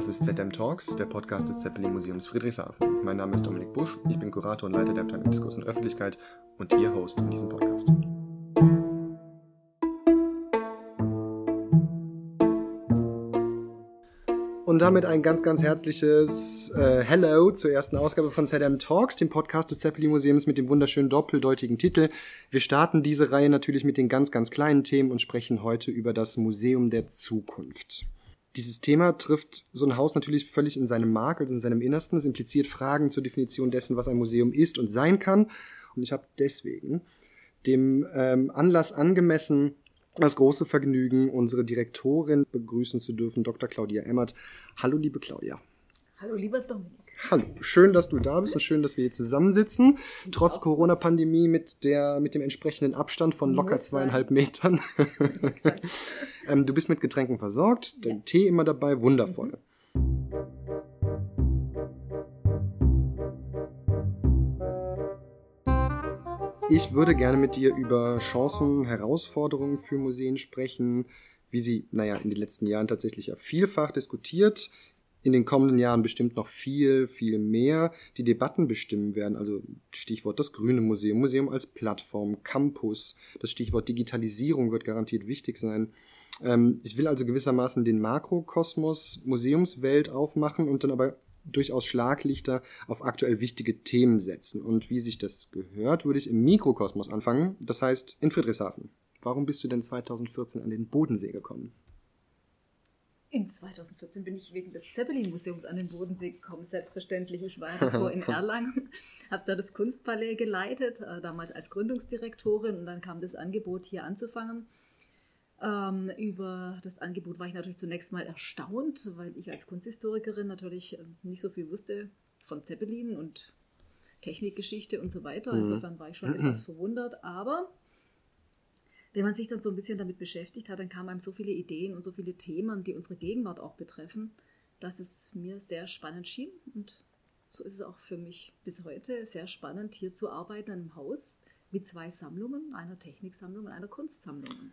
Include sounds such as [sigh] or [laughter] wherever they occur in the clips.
Das ist ZM Talks, der Podcast des Zeppelin Museums Friedrichshafen. Mein Name ist Dominik Busch, ich bin Kurator und Leiter der Abteilung Diskurs und Öffentlichkeit und Ihr Host in diesem Podcast. Und damit ein ganz, ganz herzliches äh, Hello zur ersten Ausgabe von ZM Talks, dem Podcast des Zeppelin Museums mit dem wunderschönen doppeldeutigen Titel. Wir starten diese Reihe natürlich mit den ganz, ganz kleinen Themen und sprechen heute über das Museum der Zukunft. Dieses Thema trifft so ein Haus natürlich völlig in seinem Mark, also in seinem Innersten. Es impliziert Fragen zur Definition dessen, was ein Museum ist und sein kann. Und ich habe deswegen dem ähm, Anlass angemessen das große Vergnügen, unsere Direktorin begrüßen zu dürfen, Dr. Claudia Emmert. Hallo, liebe Claudia. Hallo, lieber Dominik. Hallo, schön, dass du da bist und schön, dass wir hier zusammensitzen. Trotz Corona-Pandemie mit der, mit dem entsprechenden Abstand von locker zweieinhalb Metern. [laughs] ähm, du bist mit Getränken versorgt, dein ja. Tee immer dabei, wundervoll. Ich würde gerne mit dir über Chancen, Herausforderungen für Museen sprechen, wie sie, naja, in den letzten Jahren tatsächlich ja vielfach diskutiert, in den kommenden Jahren bestimmt noch viel, viel mehr die Debatten bestimmen werden. Also Stichwort das Grüne Museum, Museum als Plattform, Campus, das Stichwort Digitalisierung wird garantiert wichtig sein. Ähm, ich will also gewissermaßen den Makrokosmos, Museumswelt aufmachen und dann aber durchaus Schlaglichter auf aktuell wichtige Themen setzen. Und wie sich das gehört, würde ich im Mikrokosmos anfangen, das heißt in Friedrichshafen. Warum bist du denn 2014 an den Bodensee gekommen? In 2014 bin ich wegen des Zeppelin-Museums an den Bodensee gekommen, selbstverständlich. Ich war davor in [laughs] Erlangen, habe da das Kunstpalais geleitet, äh, damals als Gründungsdirektorin und dann kam das Angebot hier anzufangen. Ähm, über das Angebot war ich natürlich zunächst mal erstaunt, weil ich als Kunsthistorikerin natürlich äh, nicht so viel wusste von Zeppelin und Technikgeschichte und so weiter. Mhm. Insofern war ich schon etwas verwundert. Aber wenn man sich dann so ein bisschen damit beschäftigt hat, dann kamen einem so viele Ideen und so viele Themen, die unsere Gegenwart auch betreffen, dass es mir sehr spannend schien. Und so ist es auch für mich bis heute sehr spannend, hier zu arbeiten in einem Haus mit zwei Sammlungen, einer Techniksammlung und einer Kunstsammlung. Und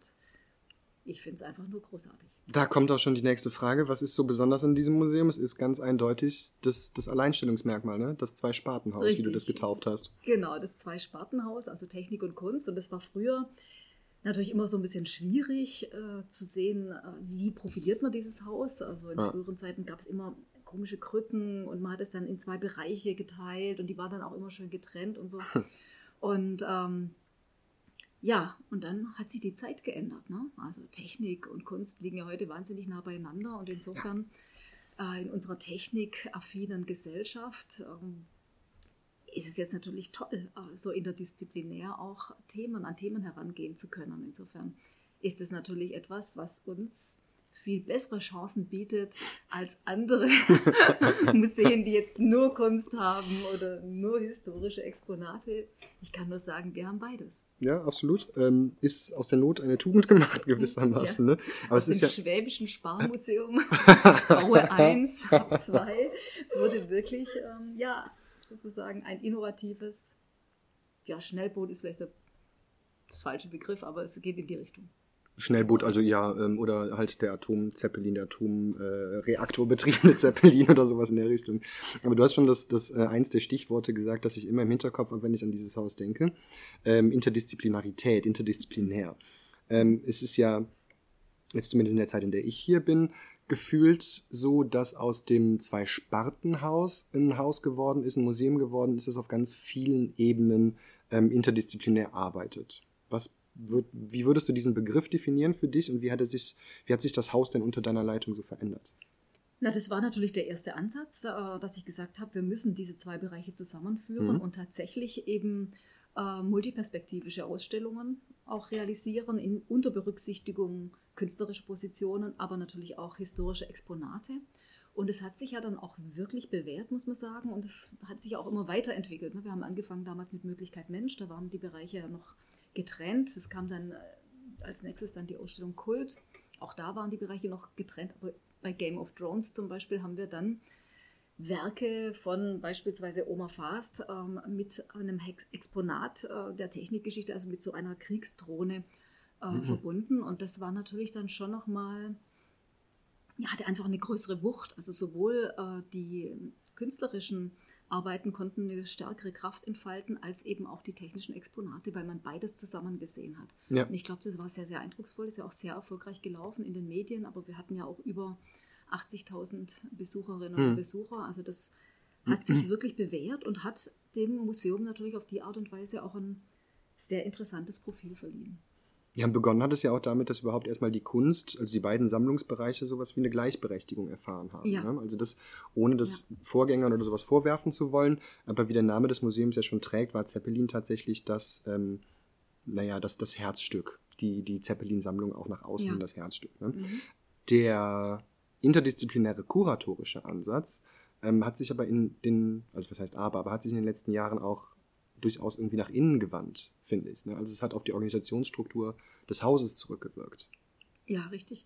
ich finde es einfach nur großartig. Da kommt auch schon die nächste Frage. Was ist so besonders an diesem Museum? Es ist ganz eindeutig das, das Alleinstellungsmerkmal, ne? das Zwei-Spartenhaus, wie du das getauft hast. Genau, das Zwei-Spartenhaus, also Technik und Kunst. Und das war früher natürlich immer so ein bisschen schwierig äh, zu sehen, äh, wie profiliert man dieses Haus. Also in ja. früheren Zeiten gab es immer komische Krücken und man hat es dann in zwei Bereiche geteilt und die waren dann auch immer schön getrennt und so. [laughs] und ähm, ja, und dann hat sich die Zeit geändert. Ne? Also Technik und Kunst liegen ja heute wahnsinnig nah beieinander und insofern äh, in unserer technikaffinen Gesellschaft ähm, ist es jetzt natürlich toll, äh, so interdisziplinär auch Themen an Themen herangehen zu können. Insofern ist es natürlich etwas, was uns viel bessere Chancen bietet als andere [laughs] [laughs] Museen, die jetzt nur Kunst haben oder nur historische Exponate. Ich kann nur sagen, wir haben beides. Ja, absolut. Ähm, ist aus der Not eine Tugend gemacht, gewissermaßen. Ja. Ne? Aber aus es ist ja Schwäbischen Sparmuseum, Baue 1, 2, wurde wirklich, ähm, ja, sozusagen ein innovatives, ja, Schnellboot ist vielleicht der, das falsche Begriff, aber es geht in die Richtung. Schnellboot, also ja, ähm, oder halt der Atom-Zeppelin, der Atomreaktorbetriebene äh, [laughs] Zeppelin oder sowas in der Richtung. Aber du hast schon das, das äh, eins der Stichworte gesagt, das ich immer im Hinterkopf habe, wenn ich an dieses Haus denke. Ähm, Interdisziplinarität, interdisziplinär. Ähm, es ist ja, jetzt zumindest in der Zeit, in der ich hier bin, gefühlt so, dass aus dem Zwei-Sparten-Haus ein Haus geworden ist, ein Museum geworden ist, das auf ganz vielen Ebenen ähm, interdisziplinär arbeitet. Was wird, wie würdest du diesen Begriff definieren für dich und wie hat, er sich, wie hat sich das Haus denn unter deiner Leitung so verändert? Na, das war natürlich der erste Ansatz, äh, dass ich gesagt habe, wir müssen diese zwei Bereiche zusammenführen mhm. und tatsächlich eben äh, multiperspektivische Ausstellungen auch realisieren in unter Berücksichtigung künstlerischer Positionen, aber natürlich auch historische Exponate. Und es hat sich ja dann auch wirklich bewährt, muss man sagen. Und es hat sich auch immer weiterentwickelt. Ne? Wir haben angefangen damals mit Möglichkeit Mensch, da waren die Bereiche ja noch getrennt. Es kam dann äh, als nächstes dann die Ausstellung Kult. Auch da waren die Bereiche noch getrennt. Aber bei Game of Thrones zum Beispiel haben wir dann Werke von beispielsweise Oma Fast ähm, mit einem Exponat äh, der Technikgeschichte, also mit so einer Kriegsdrohne äh, mhm. verbunden. Und das war natürlich dann schon nochmal ja, hatte einfach eine größere Wucht. Also sowohl äh, die künstlerischen Arbeiten konnten eine stärkere Kraft entfalten, als eben auch die technischen Exponate, weil man beides zusammen gesehen hat. Ja. Und ich glaube, das war sehr, sehr eindrucksvoll, ist ja auch sehr erfolgreich gelaufen in den Medien, aber wir hatten ja auch über 80.000 Besucherinnen hm. und Besucher. Also das hat sich [clears throat] wirklich bewährt und hat dem Museum natürlich auf die Art und Weise auch ein sehr interessantes Profil verliehen. Ja, begonnen hat es ja auch damit, dass überhaupt erstmal die Kunst, also die beiden Sammlungsbereiche, sowas wie eine Gleichberechtigung erfahren haben. Ja. Ne? Also das, ohne das ja. Vorgängern oder sowas vorwerfen zu wollen, aber wie der Name des Museums ja schon trägt, war Zeppelin tatsächlich das, ähm, naja, das, das Herzstück, die, die Zeppelin-Sammlung auch nach außen ja. das Herzstück. Ne? Mhm. Der interdisziplinäre kuratorische Ansatz ähm, hat sich aber in den, also was heißt aber, aber hat sich in den letzten Jahren auch durchaus irgendwie nach innen gewandt, finde ich. Ne? Also es hat auf die Organisationsstruktur des Hauses zurückgewirkt. Ja, richtig.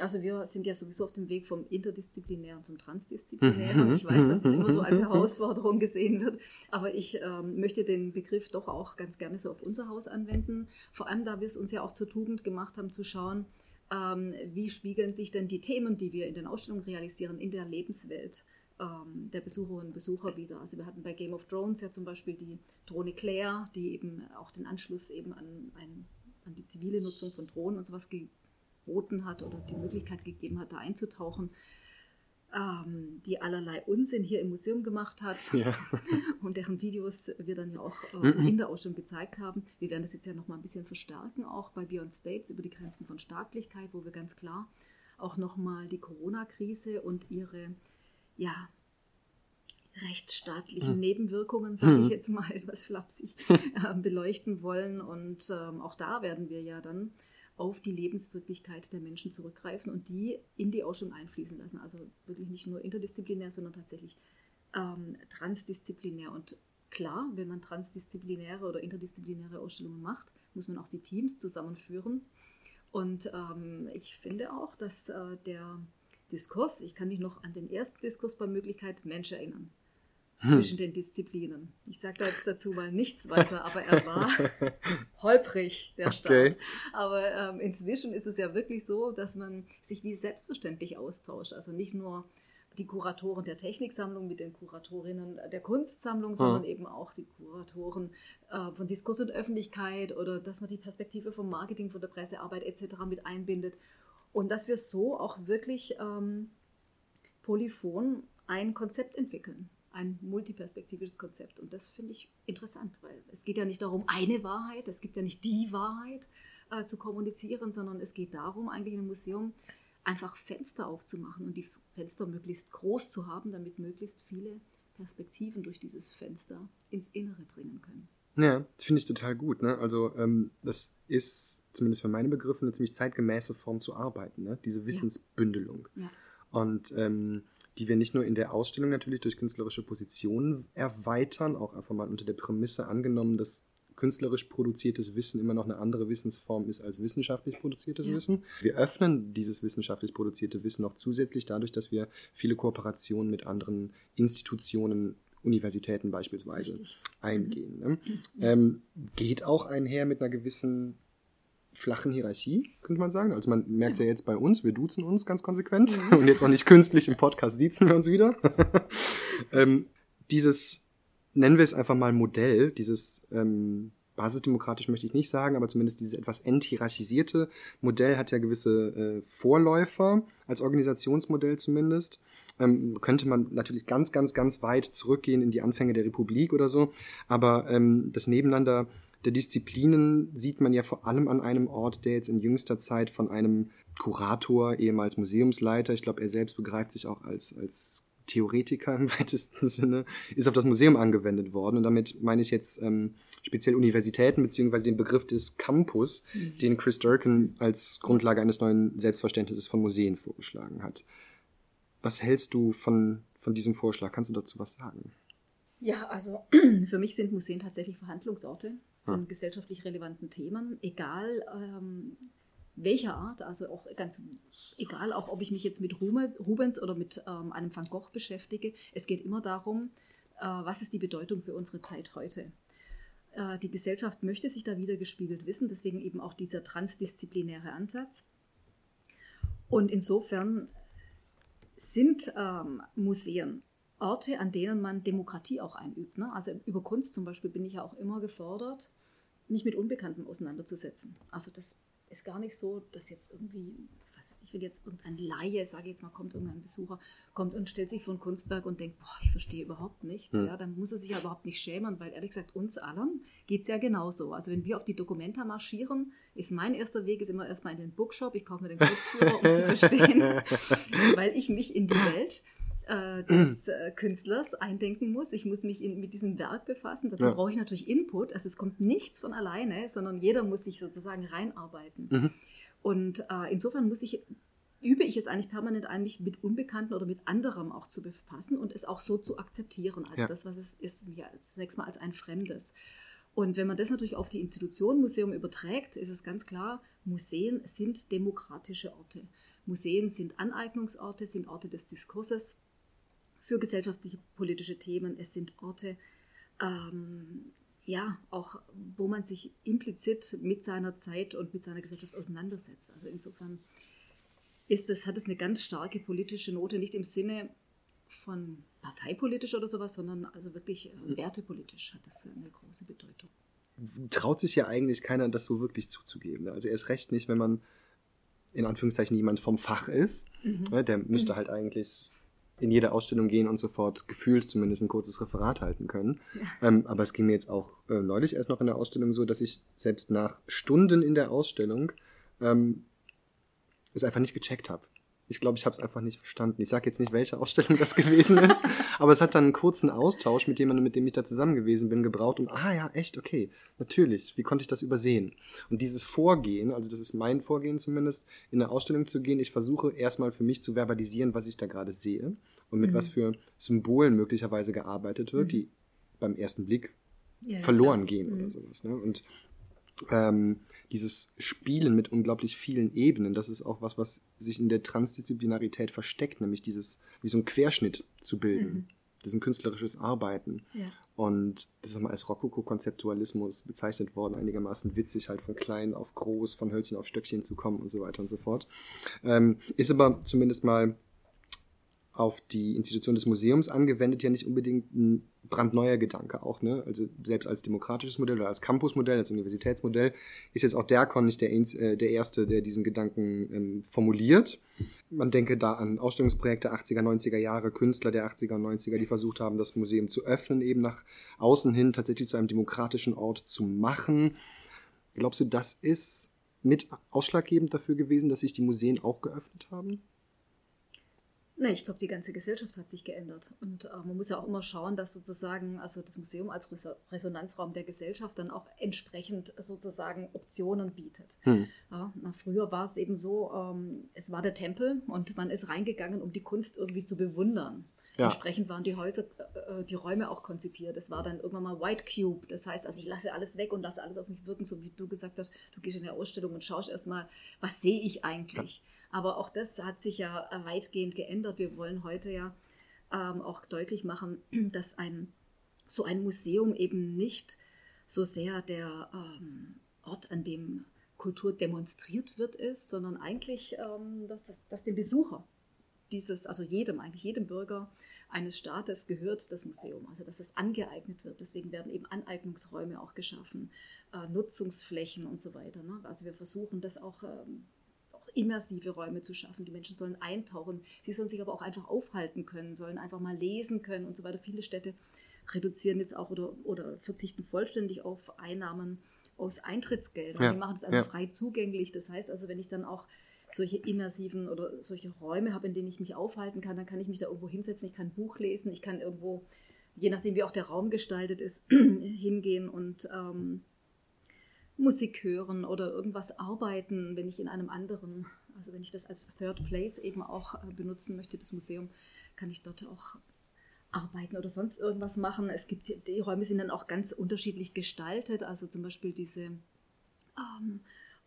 Also wir sind ja sowieso auf dem Weg vom Interdisziplinären zum Transdisziplinären. Ich weiß, dass es immer so als Herausforderung gesehen wird, aber ich ähm, möchte den Begriff doch auch ganz gerne so auf unser Haus anwenden. Vor allem, da wir es uns ja auch zur Tugend gemacht haben, zu schauen, ähm, wie spiegeln sich denn die Themen, die wir in den Ausstellungen realisieren, in der Lebenswelt ähm, der Besucherinnen und Besucher wieder. Also wir hatten bei Game of Thrones ja zum Beispiel die Drohne Claire, die eben auch den Anschluss eben an, ein, an die zivile Nutzung von Drohnen und sowas geboten hat oder die Möglichkeit gegeben hat, da einzutauchen. Ähm, die allerlei Unsinn hier im Museum gemacht hat ja. [laughs] und deren Videos wir dann ja auch äh, in der Ausstellung gezeigt haben. Wir werden das jetzt ja noch mal ein bisschen verstärken, auch bei Beyond States über die Grenzen von Staatlichkeit, wo wir ganz klar auch noch mal die Corona-Krise und ihre ja, rechtsstaatlichen hm. Nebenwirkungen, sage ich jetzt mal [laughs] etwas flapsig, [laughs] äh, beleuchten wollen. Und ähm, auch da werden wir ja dann auf die Lebenswirklichkeit der Menschen zurückgreifen und die in die Ausstellung einfließen lassen. Also wirklich nicht nur interdisziplinär, sondern tatsächlich ähm, transdisziplinär. Und klar, wenn man transdisziplinäre oder interdisziplinäre Ausstellungen macht, muss man auch die Teams zusammenführen. Und ähm, ich finde auch, dass äh, der Diskurs, ich kann mich noch an den ersten Diskurs bei Möglichkeit Mensch erinnern. Hm. Zwischen den Disziplinen. Ich sage da jetzt dazu mal nichts weiter, aber er war [laughs] holprig, der Start. Okay. Aber ähm, inzwischen ist es ja wirklich so, dass man sich wie selbstverständlich austauscht. Also nicht nur die Kuratoren der Techniksammlung mit den Kuratorinnen der Kunstsammlung, sondern hm. eben auch die Kuratoren äh, von Diskurs und Öffentlichkeit oder dass man die Perspektive vom Marketing, von der Pressearbeit etc. mit einbindet und dass wir so auch wirklich ähm, polyphon ein Konzept entwickeln, ein multiperspektivisches Konzept. Und das finde ich interessant, weil es geht ja nicht darum, eine Wahrheit, es gibt ja nicht die Wahrheit äh, zu kommunizieren, sondern es geht darum, eigentlich in einem Museum einfach Fenster aufzumachen und die Fenster möglichst groß zu haben, damit möglichst viele Perspektiven durch dieses Fenster ins Innere dringen können. Ja, das finde ich total gut. Ne? Also ähm, das ist zumindest für meine Begriffe eine ziemlich zeitgemäße Form zu arbeiten, ne? diese Wissensbündelung. Ja. Ja. Und ähm, die wir nicht nur in der Ausstellung natürlich durch künstlerische Positionen erweitern, auch einfach mal unter der Prämisse angenommen, dass künstlerisch produziertes Wissen immer noch eine andere Wissensform ist als wissenschaftlich produziertes ja. Wissen. Wir öffnen dieses wissenschaftlich produzierte Wissen noch zusätzlich dadurch, dass wir viele Kooperationen mit anderen Institutionen Universitäten beispielsweise Richtig. eingehen. Ne? Mhm. Ähm, geht auch einher mit einer gewissen flachen Hierarchie, könnte man sagen. Also man merkt ja, jetzt bei uns, wir duzen uns ganz konsequent mhm. [laughs] und jetzt auch nicht künstlich im Podcast siezen wir uns wieder. [laughs] ähm, dieses, nennen wir es einfach mal Modell, dieses ähm, basisdemokratisch möchte ich nicht sagen, aber zumindest dieses etwas enthierarchisierte Modell hat ja gewisse äh, Vorläufer, als Organisationsmodell zumindest ähm, könnte man natürlich ganz, ganz, ganz weit zurückgehen in die Anfänge der Republik oder so. Aber ähm, das Nebeneinander der Disziplinen sieht man ja vor allem an einem Ort, der jetzt in jüngster Zeit von einem Kurator, ehemals Museumsleiter, ich glaube, er selbst begreift sich auch als, als Theoretiker im [laughs] weitesten Sinne, ist auf das Museum angewendet worden. Und damit meine ich jetzt ähm, speziell Universitäten beziehungsweise den Begriff des Campus, mhm. den Chris Durkin als Grundlage eines neuen Selbstverständnisses von Museen vorgeschlagen hat. Was hältst du von, von diesem Vorschlag? Kannst du dazu was sagen? Ja, also [clears throat] für mich sind Museen tatsächlich Verhandlungsorte von hm. gesellschaftlich relevanten Themen, egal ähm, welcher Art, also auch ganz egal, auch ob ich mich jetzt mit Rubens oder mit ähm, einem Van Gogh beschäftige. Es geht immer darum, äh, was ist die Bedeutung für unsere Zeit heute. Äh, die Gesellschaft möchte sich da wieder gespiegelt wissen, deswegen eben auch dieser transdisziplinäre Ansatz. Und insofern sind ähm, Museen Orte, an denen man Demokratie auch einübt. Ne? Also über Kunst zum Beispiel bin ich ja auch immer gefordert, mich mit Unbekannten auseinanderzusetzen. Also das ist gar nicht so, dass jetzt irgendwie, was weiß ich, wenn jetzt irgendein Laie, sage ich jetzt mal, kommt irgendein Besucher, kommt und stellt sich vor ein Kunstwerk und denkt, boah, ich verstehe überhaupt nichts, mhm. ja, dann muss er sich ja überhaupt nicht schämen, weil ehrlich gesagt, uns allen geht es ja genauso. Also wenn wir auf die Dokumenta marschieren, ist mein erster Weg ist immer erstmal in den Bookshop, ich kaufe mir den Kurzführer, um zu [laughs] verstehen, [laughs] weil ich mich in die Welt äh, des äh, Künstlers eindenken muss. Ich muss mich in, mit diesem Werk befassen. Dazu ja. brauche ich natürlich Input. Also es kommt nichts von alleine, sondern jeder muss sich sozusagen reinarbeiten. Mhm. Und äh, insofern muss ich übe ich es eigentlich permanent ein, mich mit Unbekannten oder mit anderem auch zu befassen und es auch so zu akzeptieren als ja. das, was es ist, ja, zunächst mal als ein Fremdes. Und wenn man das natürlich auf die Institution Museum überträgt, ist es ganz klar, Museen sind demokratische Orte. Museen sind Aneignungsorte, sind Orte des Diskurses für gesellschaftliche politische Themen. Es sind Orte, ähm, ja, auch wo man sich implizit mit seiner Zeit und mit seiner Gesellschaft auseinandersetzt. Also insofern ist es, hat es eine ganz starke politische Note, nicht im Sinne von parteipolitisch oder sowas, sondern also wirklich äh, wertepolitisch hat es eine große Bedeutung. Traut sich ja eigentlich keiner, das so wirklich zuzugeben. Also erst recht nicht, wenn man in Anführungszeichen jemand vom Fach ist. Mhm. Ne, der müsste mhm. halt eigentlich in jede Ausstellung gehen und sofort gefühlt zumindest ein kurzes Referat halten können. Ja. Ähm, aber es ging mir jetzt auch äh, neulich erst noch in der Ausstellung so, dass ich selbst nach Stunden in der Ausstellung ähm, es einfach nicht gecheckt habe. Ich glaube, ich habe es einfach nicht verstanden. Ich sage jetzt nicht, welche Ausstellung das gewesen ist, [laughs] aber es hat dann einen kurzen Austausch mit jemandem, mit dem ich da zusammen gewesen bin, gebraucht. Und ah ja, echt, okay, natürlich. Wie konnte ich das übersehen? Und dieses Vorgehen, also das ist mein Vorgehen zumindest, in eine Ausstellung zu gehen. Ich versuche erstmal für mich zu verbalisieren, was ich da gerade sehe und mit mhm. was für Symbolen möglicherweise gearbeitet wird, mhm. die beim ersten Blick ja, verloren klar. gehen mhm. oder sowas. Ne? Und ähm, dieses Spielen mit unglaublich vielen Ebenen, das ist auch was, was sich in der Transdisziplinarität versteckt, nämlich dieses, wie so ein Querschnitt zu bilden. Mhm. Das ist ein künstlerisches Arbeiten. Ja. Und das ist mal als Rokoko-Konzeptualismus bezeichnet worden, einigermaßen witzig, halt von klein auf groß, von Hölzchen auf Stöckchen zu kommen und so weiter und so fort. Ähm, ist aber zumindest mal auf die Institution des Museums angewendet, ja nicht unbedingt ein brandneuer Gedanke auch. Ne? Also selbst als demokratisches Modell oder als Campusmodell, als Universitätsmodell ist jetzt auch DERCON nicht der, äh, der Erste, der diesen Gedanken ähm, formuliert. Man denke da an Ausstellungsprojekte 80er, 90er Jahre, Künstler der 80er und 90er, die versucht haben, das Museum zu öffnen, eben nach außen hin tatsächlich zu einem demokratischen Ort zu machen. Glaubst du, das ist mit ausschlaggebend dafür gewesen, dass sich die Museen auch geöffnet haben? Nee, ich glaube, die ganze Gesellschaft hat sich geändert. Und äh, man muss ja auch immer schauen, dass sozusagen, also das Museum als Resonanzraum der Gesellschaft dann auch entsprechend sozusagen Optionen bietet. Hm. Ja, na, früher war es eben so, ähm, es war der Tempel und man ist reingegangen, um die Kunst irgendwie zu bewundern. Ja. Entsprechend waren die Häuser, äh, äh, die Räume auch konzipiert. Es war dann irgendwann mal White Cube. Das heißt, also ich lasse alles weg und lasse alles auf mich wirken, so wie du gesagt hast, du gehst in eine Ausstellung und schaust erstmal, was sehe ich eigentlich? Ja. Aber auch das hat sich ja weitgehend geändert. Wir wollen heute ja ähm, auch deutlich machen, [clears throat] dass ein, so ein Museum eben nicht so sehr der ähm, Ort, an dem Kultur demonstriert wird, ist, sondern eigentlich, ähm, dass, dass dem Besucher dieses, also jedem, eigentlich jedem Bürger eines Staates gehört das Museum, also dass es angeeignet wird. Deswegen werden eben Aneignungsräume auch geschaffen, äh, Nutzungsflächen und so weiter. Ne? Also wir versuchen das auch ähm, immersive Räume zu schaffen. Die Menschen sollen eintauchen, sie sollen sich aber auch einfach aufhalten können, sollen einfach mal lesen können und so weiter. Viele Städte reduzieren jetzt auch oder, oder verzichten vollständig auf Einnahmen aus Eintrittsgeldern. Ja. Die machen es einfach ja. frei zugänglich. Das heißt also, wenn ich dann auch solche immersiven oder solche Räume habe, in denen ich mich aufhalten kann, dann kann ich mich da irgendwo hinsetzen, ich kann ein Buch lesen, ich kann irgendwo, je nachdem wie auch der Raum gestaltet ist, [clears throat] hingehen und ähm, Musik hören oder irgendwas arbeiten, wenn ich in einem anderen, also wenn ich das als Third Place eben auch äh, benutzen möchte, das Museum, kann ich dort auch arbeiten oder sonst irgendwas machen. Es gibt, die Räume sind dann auch ganz unterschiedlich gestaltet, also zum Beispiel diese ähm,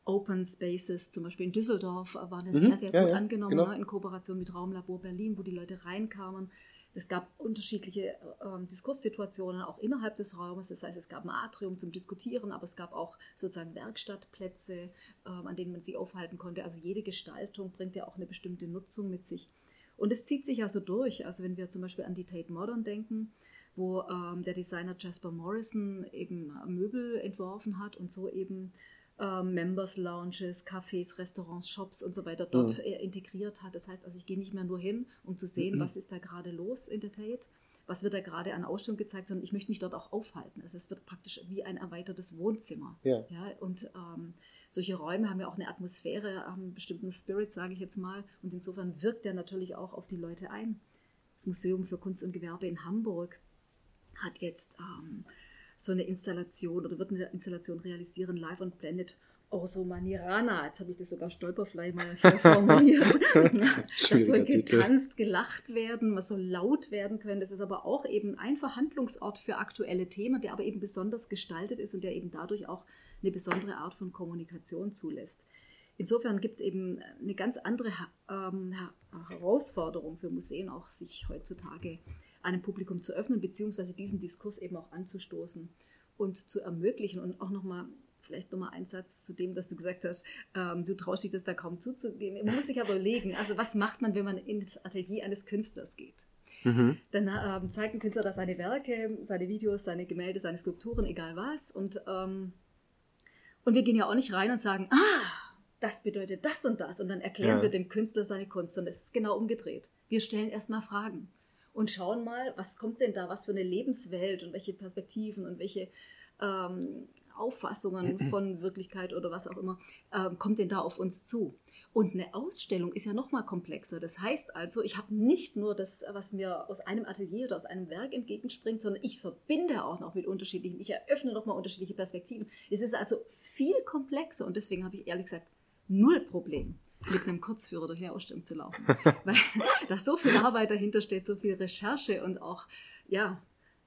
Open Spaces, zum Beispiel in Düsseldorf, waren jetzt mhm, sehr, sehr ja, gut ja, angenommen, genau. ne, in Kooperation mit Raumlabor Berlin, wo die Leute reinkamen, Es gab unterschiedliche ähm, Diskurssituationen auch innerhalb des Raumes. Das heißt, es gab ein Atrium zum Diskutieren, aber es gab auch sozusagen Werkstattplätze, ähm, an denen man sich aufhalten konnte. Also jede Gestaltung bringt ja auch eine bestimmte Nutzung mit sich. Und es zieht sich ja so durch. Also wenn wir zum Beispiel an die Tate Modern denken, wo ähm, der Designer Jasper Morrison eben Möbel entworfen hat und so eben ähm, Members Lounges, Cafés, Restaurants, Shops und so weiter dort mhm. integriert hat. Das heißt also, ich gehe nicht mehr nur hin, um zu sehen, mhm. was ist da gerade los in der Tate, was wird da gerade an Ausstellung gezeigt, sondern ich möchte mich dort auch aufhalten. Also es wird praktisch wie ein erweitertes Wohnzimmer. Ja. ja und ähm, solche Räume haben ja auch eine Atmosphäre, haben einen bestimmten Spirit, sage ich jetzt mal. Und insofern wirkt der natürlich auch auf die Leute ein. Das Museum für Kunst und Gewerbe in Hamburg hat jetzt ähm, so eine Installation oder wird eine Installation realisieren, Live on Planet Orso Manirana. Jetzt habe ich das sogar stolperfrei mal hier [laughs] formuliert. das soll getanzt, gelacht werden, man soll laut werden können. Das ist aber auch eben ein Verhandlungsort für aktuelle Themen, der aber eben besonders gestaltet ist und der eben dadurch auch eine besondere Art von Kommunikation zulässt. Insofern gibt es eben eine ganz andere ähm, Herausforderung für Museen, auch sich heutzutage einem Publikum zu öffnen, beziehungsweise diesen Diskurs eben auch anzustoßen und zu ermöglichen. Und auch nochmal, vielleicht nochmal ein Satz zu dem, dass du gesagt hast, ähm, du traust dich das da kaum zuzugeben. Man muss sich aber überlegen, also was macht man, wenn man in das Atelier eines Künstlers geht? Mhm. Dann ähm, zeigt ein Künstler da seine Werke, seine Videos, seine Gemälde, seine Skulpturen, egal was. Und, ähm, und wir gehen ja auch nicht rein und sagen, ah, das bedeutet das und das. Und dann erklären ja. wir dem Künstler seine Kunst. Und es ist genau umgedreht. Wir stellen erstmal Fragen und schauen mal, was kommt denn da, was für eine Lebenswelt und welche Perspektiven und welche ähm, Auffassungen von Wirklichkeit oder was auch immer ähm, kommt denn da auf uns zu. Und eine Ausstellung ist ja noch mal komplexer. Das heißt also, ich habe nicht nur das, was mir aus einem Atelier oder aus einem Werk entgegenspringt, sondern ich verbinde auch noch mit unterschiedlichen, ich eröffne noch mal unterschiedliche Perspektiven. Es ist also viel komplexer und deswegen habe ich ehrlich gesagt null Problem mit einem Kurzführer durch eine Ausstellung zu laufen. [laughs] Weil da so viel Arbeit dahinter steht, so viel Recherche und auch, ja,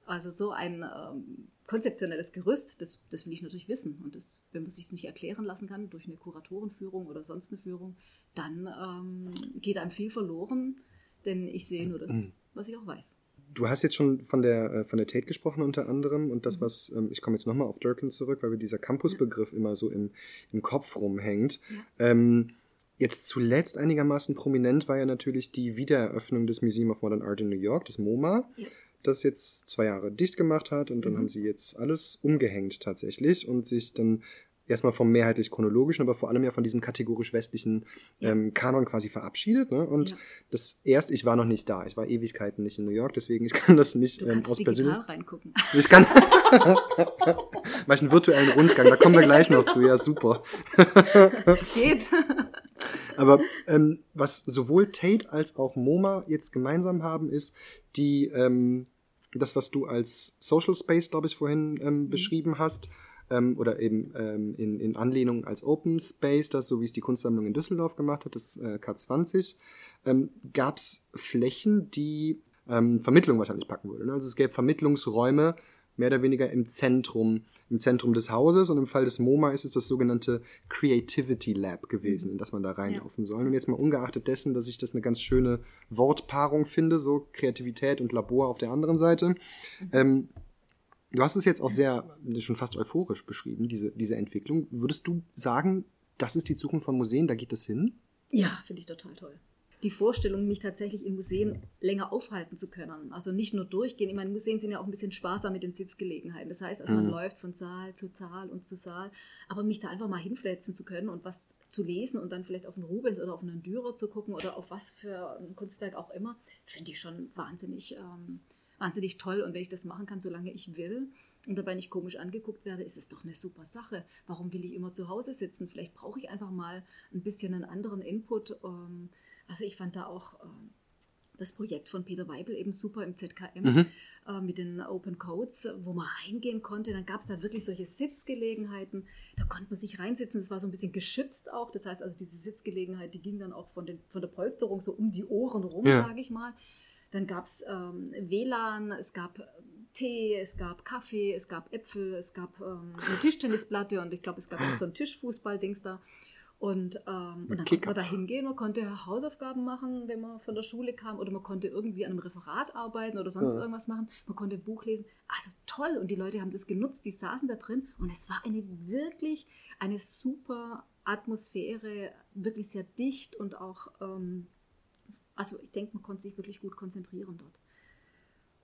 also so ein ähm, konzeptionelles Gerüst, das, das will ich natürlich wissen. Und das, wenn man sich nicht erklären lassen kann durch eine Kuratorenführung oder sonst eine Führung, dann ähm, geht einem viel verloren, denn ich sehe nur das, mhm. was ich auch weiß. Du hast jetzt schon von der, äh, von der Tate gesprochen unter anderem und das, was, ähm, ich komme jetzt nochmal auf Durkin zurück, weil mir dieser Campusbegriff immer so im, im Kopf rumhängt. Ja. Ähm, Jetzt zuletzt einigermaßen prominent war ja natürlich die Wiedereröffnung des Museum of Modern Art in New York, des MoMA, ja. das jetzt zwei Jahre dicht gemacht hat und dann mhm. haben sie jetzt alles umgehängt tatsächlich und sich dann erstmal vom mehrheitlich chronologischen, aber vor allem ja von diesem kategorisch westlichen ja. ähm, Kanon quasi verabschiedet. Ne? Und ja. das erst, ich war noch nicht da, ich war Ewigkeiten nicht in New York, deswegen ich kann das nicht du ähm, aus persönlich. reingucken. Ich kann [laughs] mach ich einen virtuellen Rundgang, da kommen wir gleich noch zu. Ja, super. Geht. Aber ähm, was sowohl Tate als auch MoMA jetzt gemeinsam haben, ist die ähm, das, was du als Social Space, glaube ich, vorhin ähm, mhm. beschrieben hast, ähm, oder eben ähm, in, in Anlehnung als Open Space, das so wie es die Kunstsammlung in Düsseldorf gemacht hat, das äh, K20, ähm, gab es Flächen, die ähm, Vermittlung wahrscheinlich packen würde. Ne? Also es gäbe Vermittlungsräume, mehr oder weniger im Zentrum, im Zentrum des Hauses. Und im Fall des MoMA ist es das sogenannte Creativity Lab gewesen, in das man da reinlaufen ja. soll. Und jetzt mal ungeachtet dessen, dass ich das eine ganz schöne Wortpaarung finde, so Kreativität und Labor auf der anderen Seite. Mhm. Ähm, Du hast es jetzt auch sehr, schon fast euphorisch beschrieben, diese, diese Entwicklung. Würdest du sagen, das ist die Zukunft von Museen, da geht es hin? Ja, finde ich total toll. Die Vorstellung, mich tatsächlich in Museen länger aufhalten zu können. Also nicht nur durchgehen. Ich meine, Museen sind ja auch ein bisschen sparsam mit den Sitzgelegenheiten. Das heißt, also man mhm. läuft von Saal zu Saal und zu Saal. Aber mich da einfach mal hinflätzen zu können und was zu lesen und dann vielleicht auf einen Rubens oder auf einen Dürer zu gucken oder auf was für ein Kunstwerk auch immer, finde ich schon wahnsinnig ähm, wahnsinnig toll und wenn ich das machen kann, solange ich will und dabei nicht komisch angeguckt werde, ist es doch eine super Sache. Warum will ich immer zu Hause sitzen? Vielleicht brauche ich einfach mal ein bisschen einen anderen Input. Ähm, also ich fand da auch ähm, das Projekt von Peter Weibel eben super im ZKM mhm. Äh, mit den Open Codes, wo man reingehen konnte. Dann gab es da wirklich solche Sitzgelegenheiten. Da konnte man sich reinsitzen. Das war so ein bisschen geschützt auch. Das heißt also, diese Sitzgelegenheit, die ging dann auch von, den, von der Polsterung so um die Ohren rum, ja. sage ich mal. Dann gab es ähm, WLAN, es gab Tee, es gab Kaffee, es gab Äpfel, es gab ähm, eine Tischtennisplatte und ich glaube, es gab auch so ein Tischfußball-Dings da. Und, ähm, und dann konnte man da hingehen, man konnte Hausaufgaben machen, wenn man von der Schule kam, oder man konnte irgendwie an einem Referat arbeiten oder sonst ja. irgendwas machen. Man konnte ein Buch lesen. Also toll. Und die Leute haben das genutzt, die saßen da drin. Und es war eine wirklich, eine super Atmosphäre, wirklich sehr dicht und auch, ähm, also ich denke, man konnte sich wirklich gut konzentrieren dort.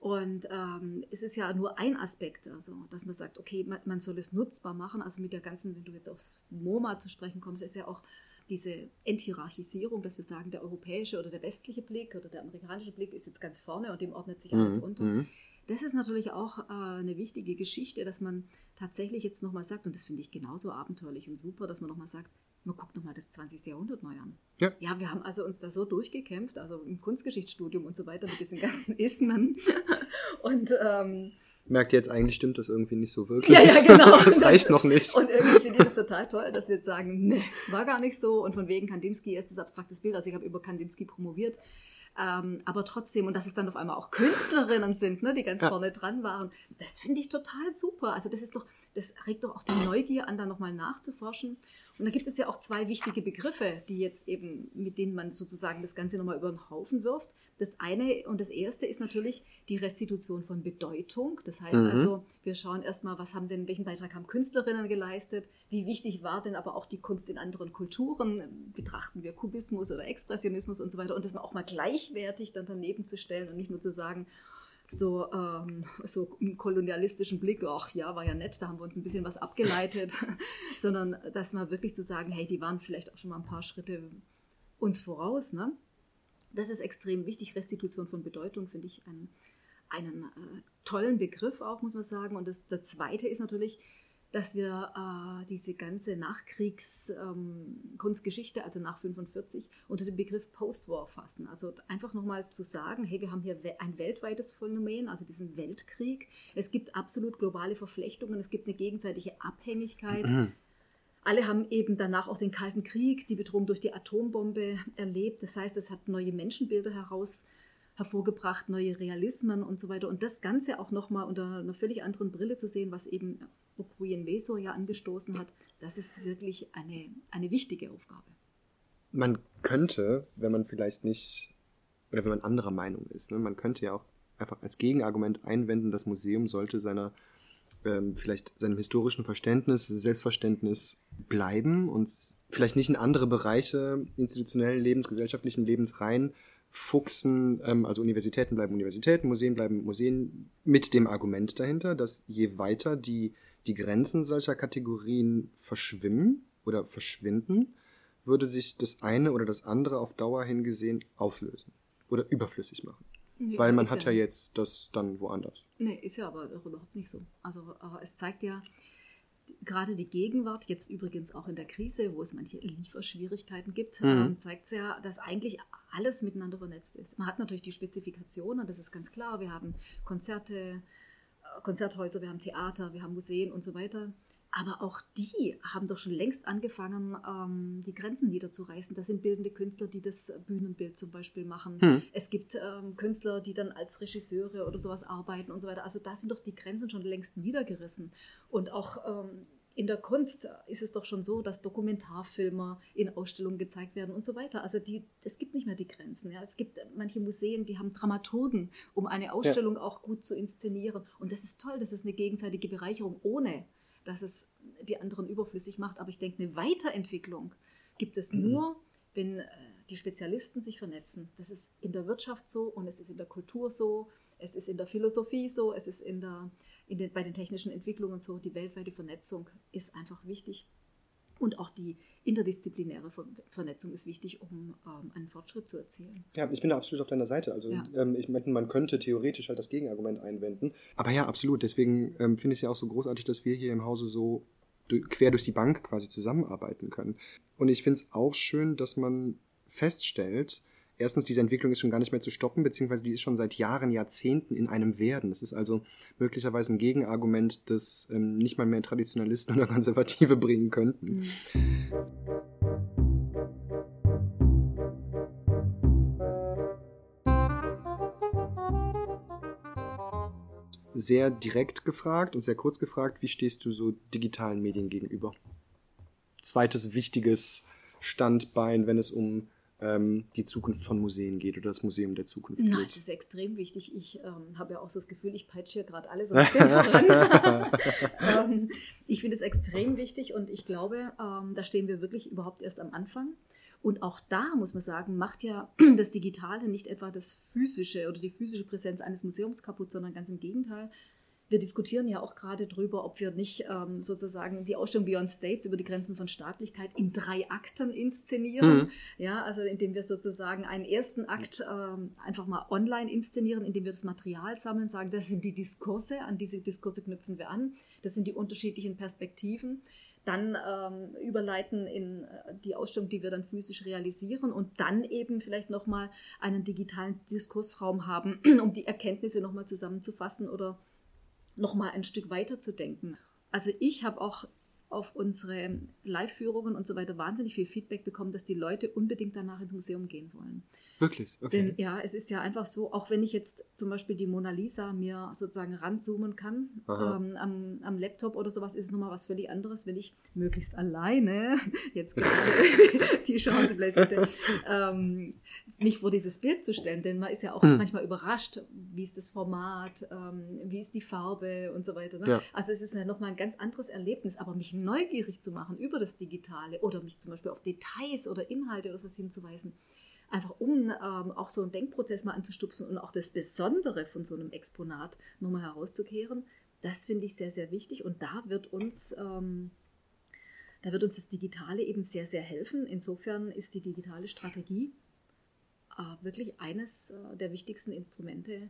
Und ähm, es ist ja nur ein Aspekt, also dass man sagt, okay, man, man, soll es nutzbar machen. Also mit der ganzen, wenn du jetzt aufs MoMA zu sprechen kommst, ist ja auch diese Enthierarchisierung, dass wir sagen, der europäische oder der westliche Blick oder der amerikanische Blick ist jetzt ganz vorne und dem ordnet sich alles mhm. unter. Mhm. Das ist natürlich auch äh, eine wichtige Geschichte, dass man tatsächlich jetzt nochmal sagt, und das finde ich genauso abenteuerlich und super, dass man nochmal sagt, man guckt nochmal das 20. Jahrhundert neu an. Ja. ja, wir haben also uns da so durchgekämpft, also im Kunstgeschichtsstudium und so weiter mit diesen ganzen Ismen. [laughs] und ähm, merkt jetzt eigentlich stimmt das irgendwie nicht so wirklich. Ja, ja, genau. [laughs] das reicht noch nicht. Und irgendwie finde ich das total toll, dass wir jetzt sagen, ne, war gar nicht so. Und von wegen Kandinsky ist das abstraktes Bild. Also ich habe über Kandinsky promoviert. Ähm, aber trotzdem, und dass es dann auf einmal auch Künstlerinnen sind, ne, die ganz ja. vorne dran waren, das finde ich total super. Also das ist doch, das regt doch auch die Neugier an, da nochmal nachzuforschen. Und da gibt es ja auch zwei wichtige Begriffe, die jetzt eben, mit denen man sozusagen das Ganze nochmal über den Haufen wirft. Das eine und das erste ist natürlich die Restitution von Bedeutung. Das heißt mhm. also, wir schauen erstmal, was haben denn, welchen Beitrag haben Künstlerinnen geleistet? Wie wichtig war denn aber auch die Kunst in anderen Kulturen? Betrachten wir Kubismus oder Expressionismus und so weiter? Und das mal auch mal gleichwertig dann daneben zu stellen und nicht nur zu sagen, so, ähm, so kolonialistischen Blick, ach ja, war ja nett, da haben wir uns ein bisschen was abgeleitet, [laughs] sondern dass mal wirklich zu sagen, hey, die waren vielleicht auch schon mal ein paar Schritte uns voraus. Ne? Das ist extrem wichtig. Restitution von Bedeutung finde ich einen, einen äh, tollen Begriff auch, muss man sagen. Und das, der zweite ist natürlich, dass wir äh, diese ganze Nachkriegskunstgeschichte, ähm, also nach 45, unter den Begriff Postwar fassen. Also einfach nochmal zu sagen, hey, wir haben hier ein weltweites Phänomen, also diesen Weltkrieg. Es gibt absolut globale Verflechtungen, es gibt eine gegenseitige Abhängigkeit. Mhm. Alle haben eben danach auch den Kalten Krieg, die Bedrohung durch die Atombombe erlebt. Das heißt, es hat neue Menschenbilder heraus hervorgebracht, neue Realismen und so weiter. Und das Ganze auch nochmal unter einer völlig anderen Brille zu sehen, was eben Okuyen Weso ja angestoßen hat, das ist wirklich eine, eine wichtige Aufgabe. Man könnte, wenn man vielleicht nicht, oder wenn man anderer Meinung ist, ne, man könnte ja auch einfach als Gegenargument einwenden, das Museum sollte seiner ähm, vielleicht seinem historischen Verständnis, Selbstverständnis bleiben und vielleicht nicht in andere Bereiche institutionellen Lebens, gesellschaftlichen Lebens rein fuchsen, ähm, also Universitäten bleiben Universitäten, Museen bleiben Museen, mit dem Argument dahinter, dass je weiter die die Grenzen solcher Kategorien verschwimmen oder verschwinden, würde sich das eine oder das andere auf Dauer hingesehen auflösen oder überflüssig machen. Nee, Weil man hat ja, ja, jetzt das dann woanders. Nee, ist ja aber überhaupt nicht so. Also es zeigt ja gerade die Gegenwart, jetzt übrigens auch in der Krise, wo es manche Lieferschwierigkeiten gibt, mhm. Ähm, zeigt es ja, dass eigentlich alles miteinander vernetzt ist. Man hat natürlich die Spezifikationen, das ist ganz klar. Wir haben Konzerte, Konzerthäuser, wir haben Theater, wir haben Museen und so weiter. Aber auch die haben doch schon längst angefangen, ähm, die Grenzen niederzureißen. Das sind bildende Künstler, die das Bühnenbild zum Beispiel machen. Hm. Es gibt ähm, Künstler, die dann als Regisseure oder sowas arbeiten und so weiter. Also da sind doch die Grenzen schon längst niedergerissen. Und auch ähm, in der Kunst ist es doch schon so, dass Dokumentarfilmer in Ausstellungen gezeigt werden und so weiter. Also die, es gibt nicht mehr die Grenzen. Ja. Es gibt manche Museen, die haben Dramaturgen, um eine Ausstellung ja. auch gut zu inszenieren. Und das ist toll, das ist eine gegenseitige Bereicherung, ohne dass es die anderen überflüssig macht. Aber ich denke, eine Weiterentwicklung gibt es mhm. nur, wenn äh, die Spezialisten sich vernetzen. Das ist in der Wirtschaft so und es ist in der Kultur so, es ist in der Philosophie so, es ist in der den, bei den technischen Entwicklungen so, die weltweite Vernetzung ist einfach wichtig. Und auch die interdisziplinäre Vernetzung ist wichtig, um ähm, einen Fortschritt zu erzielen. Ja, ich bin da absolut auf deiner Seite. Also ja. ähm, ich meine, man könnte theoretisch halt das Gegenargument einwenden. Aber ja, absolut. Deswegen ähm, finde ich es ja auch so großartig, dass wir hier im Hause so quer durch die Bank quasi zusammenarbeiten können. Und ich finde es auch schön, dass man feststellt, erstens, diese Entwicklung ist schon gar nicht mehr zu stoppen, beziehungsweise die ist schon seit Jahren, Jahrzehnten in einem Werden. Das ist also möglicherweise ein Gegenargument, das ähm, nicht mal mehr Traditionalisten [laughs] oder Konservative bringen könnten. Mhm. Sehr direkt gefragt und sehr kurz gefragt, wie stehst du so digitalen Medien gegenüber? Zweites wichtiges Standbein, wenn es um ähm, die Zukunft von Museen geht oder das Museum der Zukunft Nein, geht. das ist extrem wichtig. Ich ähm, habe ja auch so das Gefühl, ich peitsche hier gerade alles ein bisschen [laughs] voran. [laughs] ähm, ich finde es extrem wichtig und ich glaube, ähm, da stehen wir wirklich überhaupt erst am Anfang. Und auch da muss man sagen, macht ja [clears throat] das Digitale nicht etwa das physische oder die physische Präsenz eines Museums kaputt, sondern ganz im Gegenteil wir diskutieren ja auch gerade darüber, ob wir nicht ähm, sozusagen die Ausstellung Beyond States über die Grenzen von Staatlichkeit in drei Akten inszenieren. Mhm. Ja, also indem wir sozusagen einen ersten Akt ähm, einfach mal online inszenieren, indem wir das Material sammeln, sagen, das sind die Diskurse, an diese Diskurse knüpfen wir an, das sind die unterschiedlichen Perspektiven dann ähm, überleiten in äh, die Ausstellung, die wir dann physisch realisieren und dann eben vielleicht nochmal einen digitalen Diskursraum haben, [clears throat] um die Erkenntnisse nochmal zusammenzufassen oder nochmal ein Stück weiter zu denken. Also ich habe auch auf unsere Live-Führungen und so weiter wahnsinnig viel Feedback bekommen, dass die Leute unbedingt danach ins Museum gehen wollen. Wirklich? Okay. Denn ja, es ist ja einfach so, auch wenn ich jetzt zum Beispiel die Mona Lisa mir sozusagen ranzoomen kann ähm, am, am, Laptop oder sowas, ist es nochmal was völlig anderes, wenn ich möglichst alleine, [laughs] jetzt [laughs] gerade [laughs] die Chance vielleicht bitte, ähm, mich vor dieses Bild zu stellen. Denn man ist ja auch mhm. manchmal überrascht, wie ist das Format, ähm, wie ist die Farbe und so weiter. Ne? Ja. Also es ist ja nochmal ein ganz anderes Erlebnis, aber mich neugierig zu machen über das Digitale oder mich zum Beispiel auf Details oder Inhalte oder sowas hinzuweisen, einfach um ähm, auch so einen Denkprozess mal anzustupsen und auch das Besondere von so einem Exponat nochmal herauszukehren, das finde ich sehr, sehr wichtig. Und da wird uns, ähm, da wird uns das Digitale eben sehr, sehr helfen. Insofern ist die digitale Strategie äh, wirklich eines äh, der wichtigsten Instrumente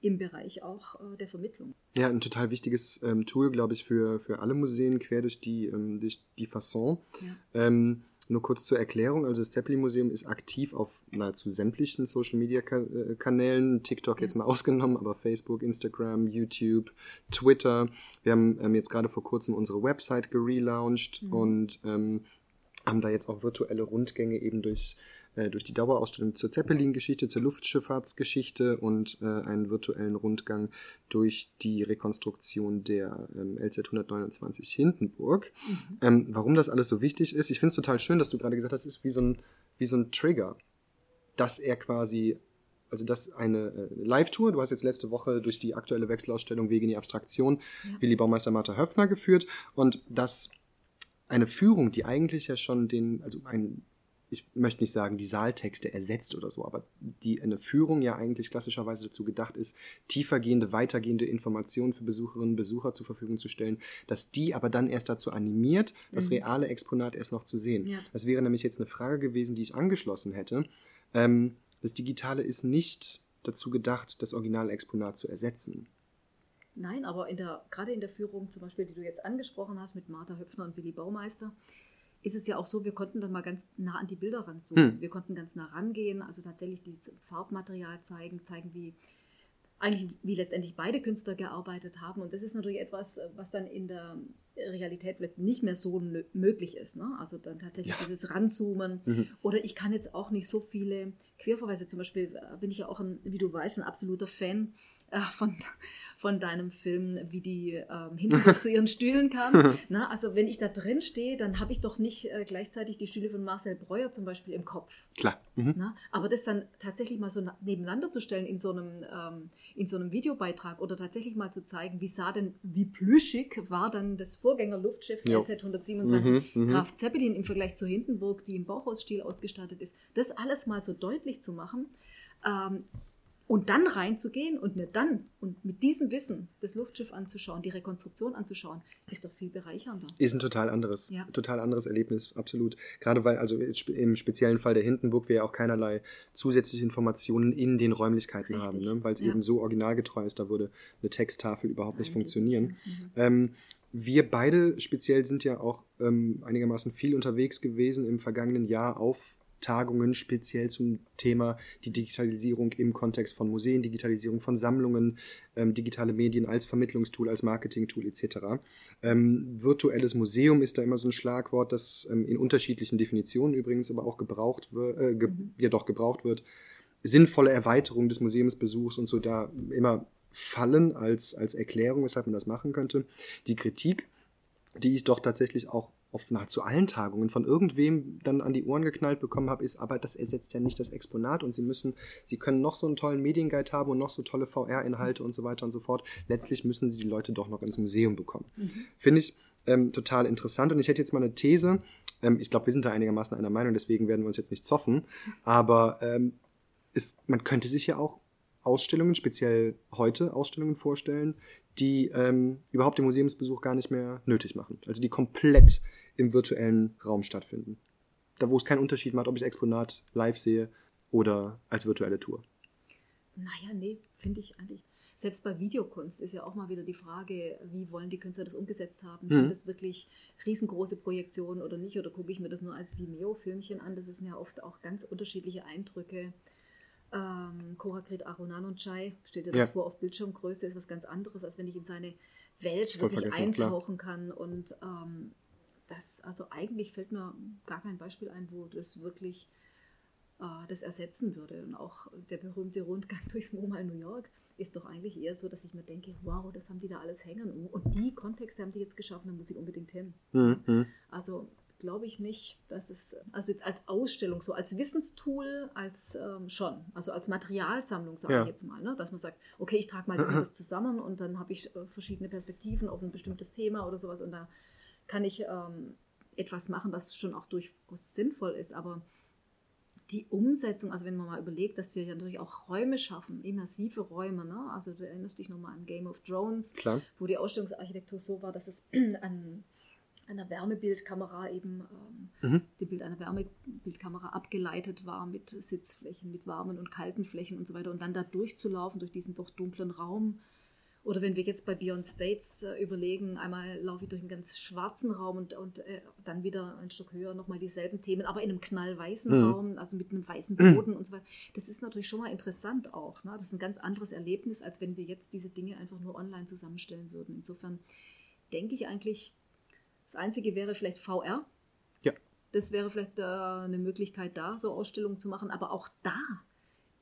im Bereich auch äh, der Vermittlung. Ja, ein total wichtiges ähm, Tool, glaube ich, für, für alle Museen quer durch die, ähm, durch die Fasson. Ja. Ähm, nur kurz zur Erklärung, also das Zeppelin-Museum ist aktiv auf nahezu sämtlichen Social-Media-Kanälen, TikTok jetzt mal [laughs] ausgenommen, aber Facebook, Instagram, YouTube, Twitter. Wir haben ähm, jetzt gerade vor kurzem unsere Website gelauncht mhm. und ähm, haben da jetzt auch virtuelle Rundgänge eben durch äh, durch die Dauerausstellung zur Zeppelin-Geschichte, zur Luftschifffahrtsgeschichte und äh, einen virtuellen Rundgang durch die Rekonstruktion der ähm, LZ 129 Hindenburg. Mhm. Ähm, warum das alles so wichtig ist, ich finde es total schön, dass du gerade gesagt hast, es ist wie so ein, wie so ein Trigger, dass er quasi also das eine äh, Live-Tour. Du hast jetzt letzte Woche durch die aktuelle Wechselausstellung Wege in die Abstraktion ja. Willi Baumeister Martha Höfner geführt und das eine Führung, die eigentlich ja schon den, also ein ich möchte nicht sagen, die Saaltexte ersetzt oder so, aber die eine Führung ja eigentlich klassischerweise dazu gedacht ist, tiefergehende, weitergehende Informationen für Besucherinnen und Besucher zur Verfügung zu stellen, dass die aber dann erst dazu animiert, das mhm. reale Exponat erst noch zu sehen. Ja. Das wäre nämlich jetzt eine Frage gewesen, die ich angeschlossen hätte. Ähm, das Digitale ist nicht dazu gedacht, das originale Exponat zu ersetzen. Nein, aber in der, gerade in der Führung, zum Beispiel, die du jetzt angesprochen hast mit Martha Höpfner und Willi Baumeister, ist es ja auch so, wir konnten dann mal ganz nah an die Bilder ranzoomen. Hm. Wir konnten ganz nah rangehen, also tatsächlich dieses Farbmaterial zeigen, zeigen, wie eigentlich wie letztendlich beide Künstler gearbeitet haben. Und das ist natürlich etwas, was dann in der Realität nicht mehr so möglich ist. Ne? Also dann tatsächlich ja. dieses Ranzoomen. Mhm. Oder ich kann jetzt auch nicht so viele Querverweise, zum Beispiel äh, bin ich ja auch, ein, wie du weißt, ein absoluter Fan äh, von, von deinem Film, wie die ähm, Hintergrund [laughs] zu ihren Stühlen kam. [laughs] Na, also wenn ich da drin stehe, dann habe ich doch nicht äh, gleichzeitig die Stühle von Marcel Breuer zum Beispiel im Kopf. Klar. Mhm. Na, aber das dann tatsächlich mal so nebeneinander zu stellen in so einem, ähm, in so einem Videobeitrag oder tatsächlich mal zu zeigen, wie sah denn, wie plüschig war dann das Vorgänger-Luftschiff LZ 127 mhm, mhm, Graf Zeppelin im Vergleich zur Hindenburg, die im Bauhausstil ausgestattet ist. Das alles mal so deutlich zu machen. Ähm, und dann reinzugehen und mir dann und mit diesem Wissen das Luftschiff anzuschauen, die Rekonstruktion anzuschauen, ist doch viel bereichernder. Ist ein total anderes, ja. total anderes Erlebnis, absolut. Gerade weil, also im speziellen Fall der Hindenburg wir ja auch keinerlei zusätzliche Informationen in den Räumlichkeiten Richtig. haben, ne? weil es ja. eben so originalgetreu ist, da würde eine Texttafel überhaupt nicht Eigentlich. funktionieren. Mhm. Ähm, wir beide speziell sind ja auch ähm, einigermaßen viel unterwegs gewesen im vergangenen Jahr auf Tagungen speziell zum Thema die Digitalisierung im Kontext von Museen, Digitalisierung von Sammlungen, ähm, digitale Medien als Vermittlungstool, als Marketingtool etc. Ähm, virtuelles Museum ist da immer so ein Schlagwort, das ähm, in unterschiedlichen Definitionen übrigens aber auch gebraucht wird, äh, ge mhm. ja doch gebraucht wird. Sinnvolle Erweiterung des Museumsbesuchs und so da immer fallen als, als Erklärung, weshalb man das machen könnte. Die Kritik, die ich doch tatsächlich auch auf nahezu allen Tagungen von irgendwem dann an die Ohren geknallt bekommen habe, ist, aber das ersetzt ja nicht das Exponat und sie müssen, sie können noch so einen tollen Medienguide haben und noch so tolle VR-Inhalte und so weiter und so fort. Letztlich müssen sie die Leute doch noch ins Museum bekommen. Mhm. Finde ich ähm, total interessant und ich hätte jetzt mal eine These. Ähm, ich glaube, wir sind da einigermaßen einer Meinung, deswegen werden wir uns jetzt nicht zoffen, aber ähm, ist, man könnte sich ja auch Ausstellungen, speziell heute Ausstellungen vorstellen, die ähm, überhaupt den Museumsbesuch gar nicht mehr nötig machen. Also die komplett im virtuellen Raum stattfinden. Da, wo es keinen Unterschied macht, ob ich Exponat live sehe oder als virtuelle Tour. Naja, nee, finde ich eigentlich. Selbst bei Videokunst ist ja auch mal wieder die Frage, wie wollen die Künstler das umgesetzt haben? Mhm. Sind das wirklich riesengroße Projektionen oder nicht? Oder gucke ich mir das nur als Vimeo-Filmchen an? Das sind ja oft auch ganz unterschiedliche Eindrücke. Ähm, Korakrit Arunanonchai steht ja das ja. vor auf Bildschirmgröße, ist was ganz anderes, als wenn ich in seine Welt wirklich eintauchen klar. kann. Und ähm, das, also eigentlich fällt mir gar kein Beispiel ein, wo das wirklich äh, das ersetzen würde. Und auch der berühmte Rundgang [laughs] durchs MoMA in New York ist doch eigentlich eher so, dass ich mir denke, wow, das haben die da alles hängen. Und die Kontexte haben die jetzt geschaffen, da muss ich unbedingt hin. Mhm. Also glaube ich nicht, dass es, also jetzt als Ausstellung, so als Wissenstool, als ähm, schon, also als Materialsammlung, sage ja. ich jetzt mal, ne? dass man sagt, okay, ich trage mal das zusammen und dann habe ich äh, verschiedene Perspektiven auf ein bestimmtes Thema oder sowas und da kann ich ähm, etwas machen, was schon auch durchaus sinnvoll ist, aber die Umsetzung, also wenn man mal überlegt, dass wir ja natürlich auch Räume schaffen, immersive Räume, ne? also du erinnerst dich nochmal an Game of Thrones, Klar. wo die Ausstellungsarchitektur so war, dass es [clears throat] an einer Wärmebildkamera eben ähm, mhm. dem Bild einer Wärmebildkamera abgeleitet war mit Sitzflächen, mit warmen und kalten Flächen und so weiter und dann da durchzulaufen durch diesen doch dunklen Raum oder wenn wir jetzt bei Beyond States äh, überlegen, einmal laufe ich durch einen ganz schwarzen Raum und, und äh, dann wieder ein Stück höher nochmal dieselben Themen, aber in einem knallweißen mhm. Raum, also mit einem weißen Boden mhm. und so weiter. Das ist natürlich schon mal interessant auch. Ne? Das ist ein ganz anderes Erlebnis, als wenn wir jetzt diese Dinge einfach nur online zusammenstellen würden. Insofern denke ich eigentlich, das Einzige wäre vielleicht VR. Ja. Das wäre vielleicht äh, eine Möglichkeit da, so Ausstellungen zu machen, aber auch da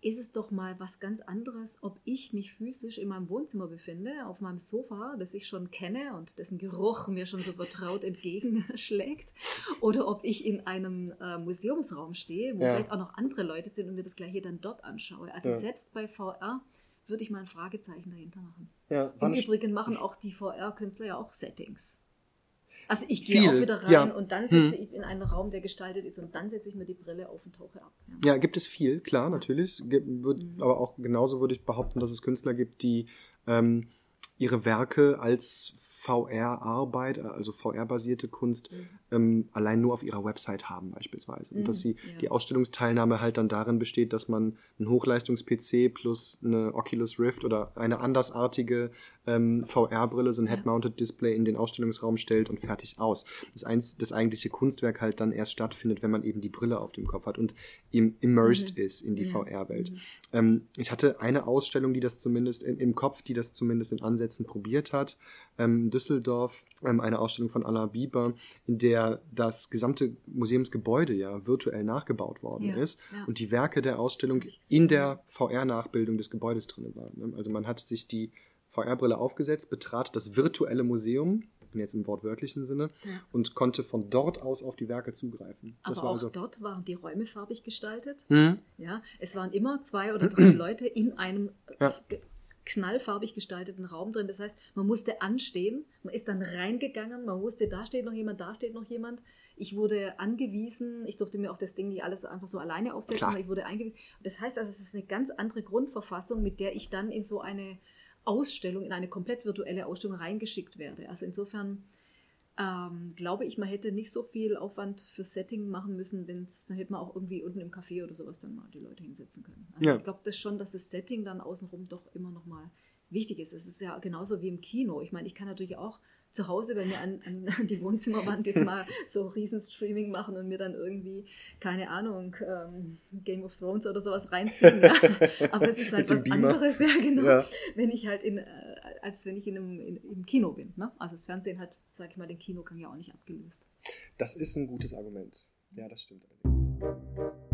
ist es doch mal was ganz anderes, ob ich mich physisch in meinem Wohnzimmer befinde, auf meinem Sofa, das ich schon kenne und dessen Geruch mir schon so vertraut [laughs] entgegenschlägt, oder ob ich in einem äh, Museumsraum stehe, wo ja. vielleicht auch noch andere Leute sind und mir das gleiche dann dort anschaue. Also ja. selbst bei VR würde ich mal ein Fragezeichen dahinter machen. Ja, Im Übrigen machen auch die VR-Künstler ja auch Settings. Also ich gehe Viel, auch wieder rein ja. und dann setze hm. ich in einen Raum, der gestaltet ist und dann setze ich mir die Brille auf und tauche ab. Ja, ja gibt es viel, klar, natürlich. Wird, mhm. Aber auch genauso würde ich behaupten, dass es Künstler gibt, die ähm, ihre Werke als VR-Arbeit, also VR-basierte Kunst, mhm. ähm, allein nur auf ihrer Website haben beispielsweise. Und mhm, dass sie ja. die Ausstellungsteilnahme halt dann darin besteht, dass man einen Hochleistungs-PC plus eine Oculus Rift oder eine andersartige ähm, VR-Brille, so ein Head-Mounted Display in den Ausstellungsraum stellt und fertig aus. Das, eins, das eigentliche Kunstwerk halt dann erst stattfindet, wenn man eben die Brille auf dem Kopf hat und eben immersed mhm. ist in die ja. VR-Welt. Mhm. Ähm, ich hatte eine Ausstellung, die das zumindest im, im Kopf, die das zumindest in Ansätzen probiert hat. Ähm, Düsseldorf, ähm, eine Ausstellung von Alain Bieber, in der das gesamte Museumsgebäude ja virtuell nachgebaut worden ja. ist ja. und die Werke der Ausstellung in der VR-Nachbildung des Gebäudes drin waren. Ne? Also man hat sich die VR-Brille aufgesetzt, betrat das virtuelle Museum, jetzt im wortwörtlichen Sinne, ja. und konnte von dort aus auf die Werke zugreifen. Aber auch also dort waren die Räume farbig gestaltet. Mhm. Ja, es waren immer zwei oder drei [clears throat] Leute in einem ja. knallfarbig gestalteten Raum drin. Das heißt, man musste anstehen, man ist dann reingegangen, man wusste, da steht noch jemand, da steht noch jemand. Ich wurde angewiesen, ich durfte mir auch das Ding nicht alles einfach so alleine aufsetzen, Klar. ich wurde eingewiesen. Das heißt also, es ist eine ganz andere Grundverfassung, mit der ich dann in so eine Ausstellung, in eine komplett virtuelle Ausstellung reingeschickt werde. Also insofern ähm, glaube ich, man hätte nicht so viel Aufwand für Setting machen müssen, wenn es, dann hätte man auch irgendwie unten im Café oder sowas dann mal die Leute hinsetzen können. Also ja. ich glaube das schon, dass das Setting dann außenrum doch immer noch mal wichtig ist. Es ist ja genauso wie im Kino. Ich meine, ich kann natürlich auch zu Hause bei mir an, [laughs] an, die Wohnzimmerwand jetzt mal so Riesenstreaming machen und mir dann irgendwie, keine Ahnung, ähm, Game of Thrones oder sowas reinziehen. Ja. [laughs] Aber es ist halt was anderes, ja genau, ja. wenn ich halt in, äh, als wenn ich in einem, in, im Kino bin. Ne? Also das Fernsehen hat, sag ich mal, den Kinogang ja auch nicht abgelöst. Das ist ein gutes Argument. Ja, das stimmt allerdings.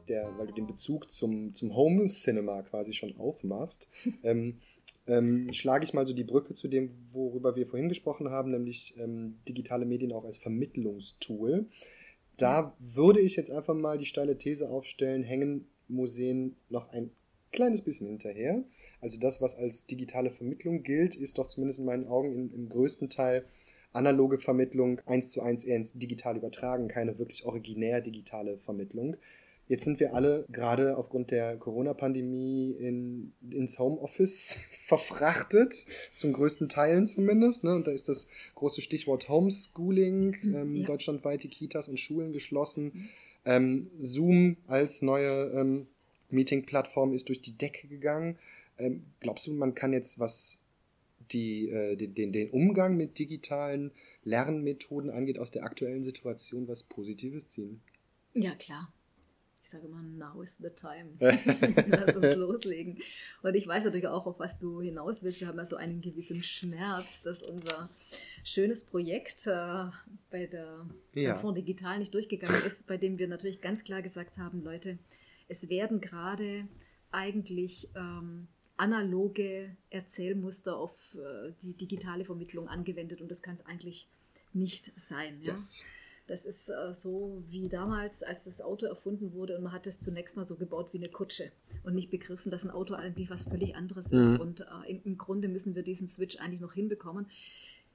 Jetzt der, weil du den Bezug zum, zum Home Cinema quasi schon aufmachst, [laughs] ähm, ähm, schlage ich mal so die Brücke zu dem, worüber wir vorhin gesprochen haben, nämlich ähm, digitale Medien auch als Vermittlungstool. Da würde ich jetzt einfach mal die steile These aufstellen, hängen Museen noch ein kleines bisschen hinterher. Also das, was als digitale Vermittlung gilt, ist doch zumindest in meinen Augen im, im größten Teil analoge Vermittlung eins zu eins eher ins Digital übertragen, keine wirklich originär digitale Vermittlung. Jetzt sind wir alle gerade aufgrund der Corona-Pandemie in, ins Homeoffice [laughs] verfrachtet, zum größten Teilen zumindest. Ne? Und da ist das große Stichwort Homeschooling, mhm, ähm, ja. deutschlandweit die Kitas und Schulen geschlossen. Mhm. Ähm, Zoom als neue ähm, Meeting-Plattform ist durch die Decke gegangen. Ähm, glaubst du, man kann jetzt, was die, äh, den, den Umgang mit digitalen Lernmethoden angeht, aus der aktuellen Situation was Positives ziehen? Ja, klar. Ich sage immer, now is the time. [laughs] [laughs] Lass uns loslegen. Und ich weiß natürlich auch, auf was du hinaus willst. Wir haben ja so einen gewissen Schmerz, dass unser schönes Projekt äh, bei der ja. Fonds Digital nicht durchgegangen ist, bei dem wir natürlich ganz klar gesagt haben, Leute, es werden gerade eigentlich ähm, analoge Erzählmuster auf äh, die digitale Vermittlung angewendet und das kann es eigentlich nicht sein. Ja? Yes. Das ist äh, so wie damals, als das Auto erfunden wurde und man hat es zunächst mal so gebaut wie eine Kutsche und nicht begriffen, dass ein Auto eigentlich was völlig anderes mhm. ist. Und äh, im, im Grunde müssen wir diesen Switch eigentlich noch hinbekommen.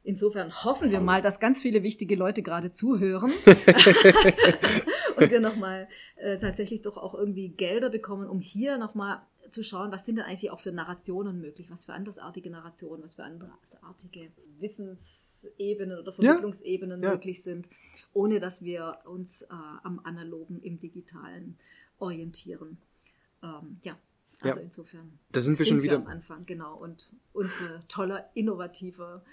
Insofern hoffen wir mal, dass ganz viele wichtige Leute gerade zuhören [laughs] [laughs] und wir nochmal äh, tatsächlich doch auch irgendwie Gelder bekommen, um hier nochmal zu schauen, was sind denn eigentlich auch für Narrationen möglich, was für andersartige Narrationen, was für andersartige Wissensebenen oder Vermittlungsebenen ja, möglich sind, ohne dass wir uns äh, am Analogen, im Digitalen orientieren. Ähm, ja, also ja. insofern. Da sind wir schon wieder am Anfang, genau. Und unser toller, innovativer,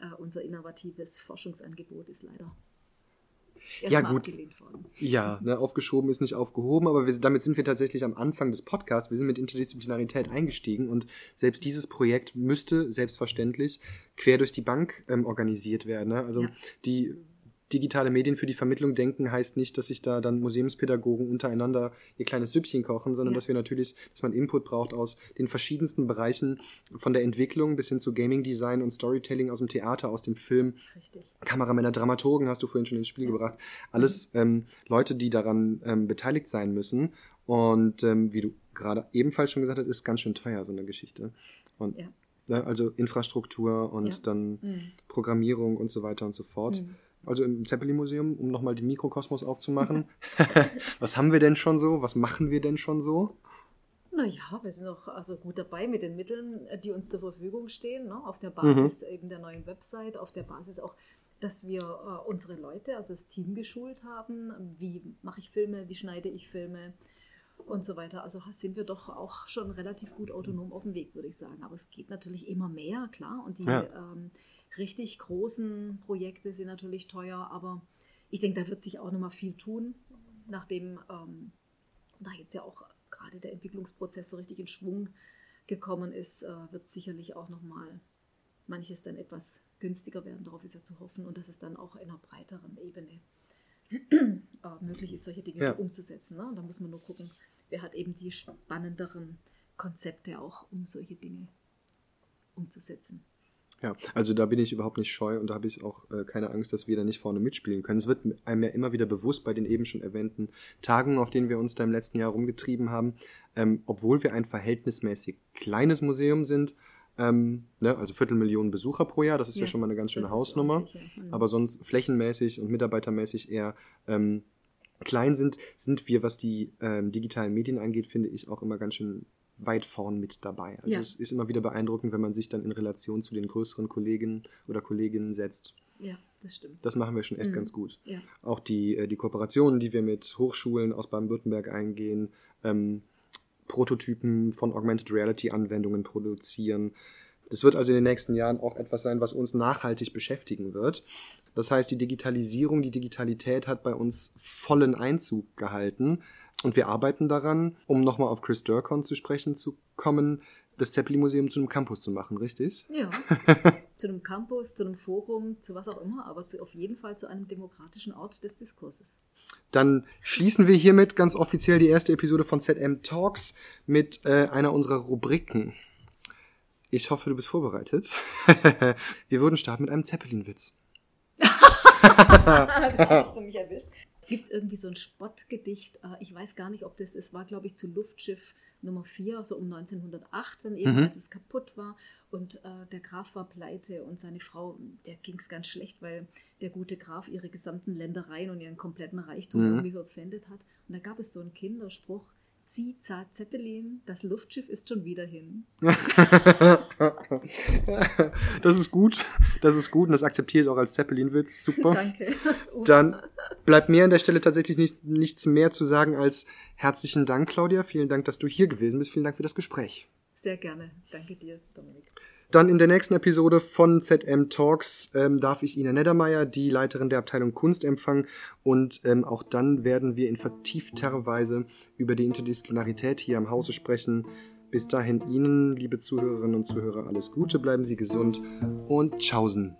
äh, unser innovatives Forschungsangebot ist leider ja, gut. Ja, ne, aufgeschoben ist nicht aufgehoben, aber wir, damit sind wir tatsächlich am Anfang des Podcasts. Wir sind mit Interdisziplinarität eingestiegen und selbst dieses Projekt müsste selbstverständlich quer durch die Bank ähm, organisiert werden. Ne? Also ja. die digitale Medien für die Vermittlung denken, heißt nicht, dass sich da dann Museumspädagogen untereinander ihr kleines Süppchen kochen, sondern ja. dass wir natürlich, dass man Input braucht aus den verschiedensten Bereichen, von der Entwicklung bis hin zu Gaming Design und Storytelling aus dem Theater, aus dem Film. Richtig. Kameramänner, Dramaturgen hast du vorhin schon ins Spiel ja. gebracht. Alles mhm. ähm, Leute, die daran ähm, beteiligt sein müssen. Und ähm, wie du gerade ebenfalls schon gesagt hast, ist ganz schön teuer, so eine Geschichte. Und ja. Also Infrastruktur und dann mhm. Programmierung und so weiter und so fort. Mhm also im Zeppelin-Museum, um nochmal den Mikrokosmos aufzumachen. [laughs] was haben wir denn schon so? Was machen wir denn schon so? Naja, wir sind auch also gut dabei mit den Mitteln, die uns zur Verfügung stehen, ne? auf der Basis mhm. eben der neuen Website, auf der Basis auch, dass wir äh, unsere Leute, also das Team geschult haben, wie mache ich Filme, wie schneide ich Filme und so weiter. Also sind wir doch auch schon relativ gut autonom auf dem Weg, würde ich sagen. Aber es geht natürlich immer mehr, klar. Und die ja. ähm, richtig großen Projekte sind natürlich teuer, aber ich denke, da wird sich auch nochmal viel tun, nachdem ähm, da jetzt ja auch gerade der Entwicklungsprozess so richtig in Schwung gekommen ist, äh, wird sicherlich auch nochmal manches dann etwas günstiger werden. Darauf ist ja zu hoffen und dass es dann auch in einer breiteren Ebene äh, möglich ist, solche Dinge ja. umzusetzen. Ne? Und da muss man nur gucken, wer hat eben die spannenderen Konzepte auch, um solche Dinge umzusetzen. Ja, also da bin ich überhaupt nicht scheu und da habe ich auch äh, keine Angst, dass wir da nicht vorne mitspielen können. Es wird einem ja immer wieder bewusst bei den eben schon erwähnten Tagen, auf denen wir uns da im letzten Jahr rumgetrieben haben, ähm, obwohl wir ein verhältnismäßig kleines Museum sind, ähm, ne, also Viertelmillionen Besucher pro Jahr, das ist ja, ja schon mal eine ganz schöne Hausnummer, mhm. aber sonst flächenmäßig und mitarbeitermäßig eher ähm, klein sind, sind wir, was die ähm, digitalen Medien angeht, finde ich auch immer ganz schön weit vorn mit dabei. Also ja. es ist immer wieder beeindruckend, wenn man sich dann in Relation zu den größeren Kollegen oder Kolleginnen setzt. Ja, das stimmt. Das machen wir schon echt mhm. ganz gut. Ja. Auch die, äh, die Kooperationen, die wir mit Hochschulen aus Baden-Württemberg eingehen, ähm, Prototypen von Augmented Reality-Anwendungen produzieren. Das wird also in den nächsten Jahren auch etwas sein, was uns nachhaltig beschäftigen wird. Das heißt, die Digitalisierung, die Digitalität hat bei uns vollen Einzug gehalten. Und wir arbeiten daran, um nochmal auf Chris Durkon zu sprechen zu kommen, das Zeppelin-Museum zu einem Campus zu machen, richtig? Ja. [laughs] zu einem Campus, zu einem Forum, zu was auch immer, aber zu, auf jeden Fall zu einem demokratischen Ort des Diskurses. Dann schließen wir hiermit ganz offiziell die erste Episode von ZM Talks mit äh, einer unserer Rubriken. Ich hoffe, du bist vorbereitet. [laughs] wir würden starten mit einem Zeppelin-Witz. [laughs] da hast du mich erwischt. Es gibt irgendwie so ein Spottgedicht, äh, ich weiß gar nicht, ob das ist, war glaube ich zu Luftschiff Nummer 4, so um 1908, dann eben, mhm. als es kaputt war. Und äh, der Graf war pleite und seine Frau, der ging es ganz schlecht, weil der gute Graf ihre gesamten Ländereien und ihren kompletten Reichtum mhm. irgendwie verpfändet hat. Und da gab es so einen Kinderspruch, Zieh, zart Zeppelin, das Luftschiff ist schon wieder hin. [laughs] das ist gut, das ist gut und das akzeptiere ich auch als Zeppelin-Witz. Super. Danke. [laughs] Dann bleibt mir an der Stelle tatsächlich nicht, nichts mehr zu sagen als herzlichen Dank, Claudia. Vielen Dank, dass du hier gewesen bist. Vielen Dank für das Gespräch. Sehr gerne. Danke dir, Dominik. Dann in der nächsten Episode von ZM Talks ähm, darf ich Ina Neddermeier, die Leiterin der Abteilung Kunst, empfangen. Und ähm, auch dann werden wir in vertiefter Weise über die Interdisziplinarität hier am Hause sprechen. Bis dahin Ihnen, liebe Zuhörerinnen und Zuhörer, alles Gute, bleiben Sie gesund und tschaußen.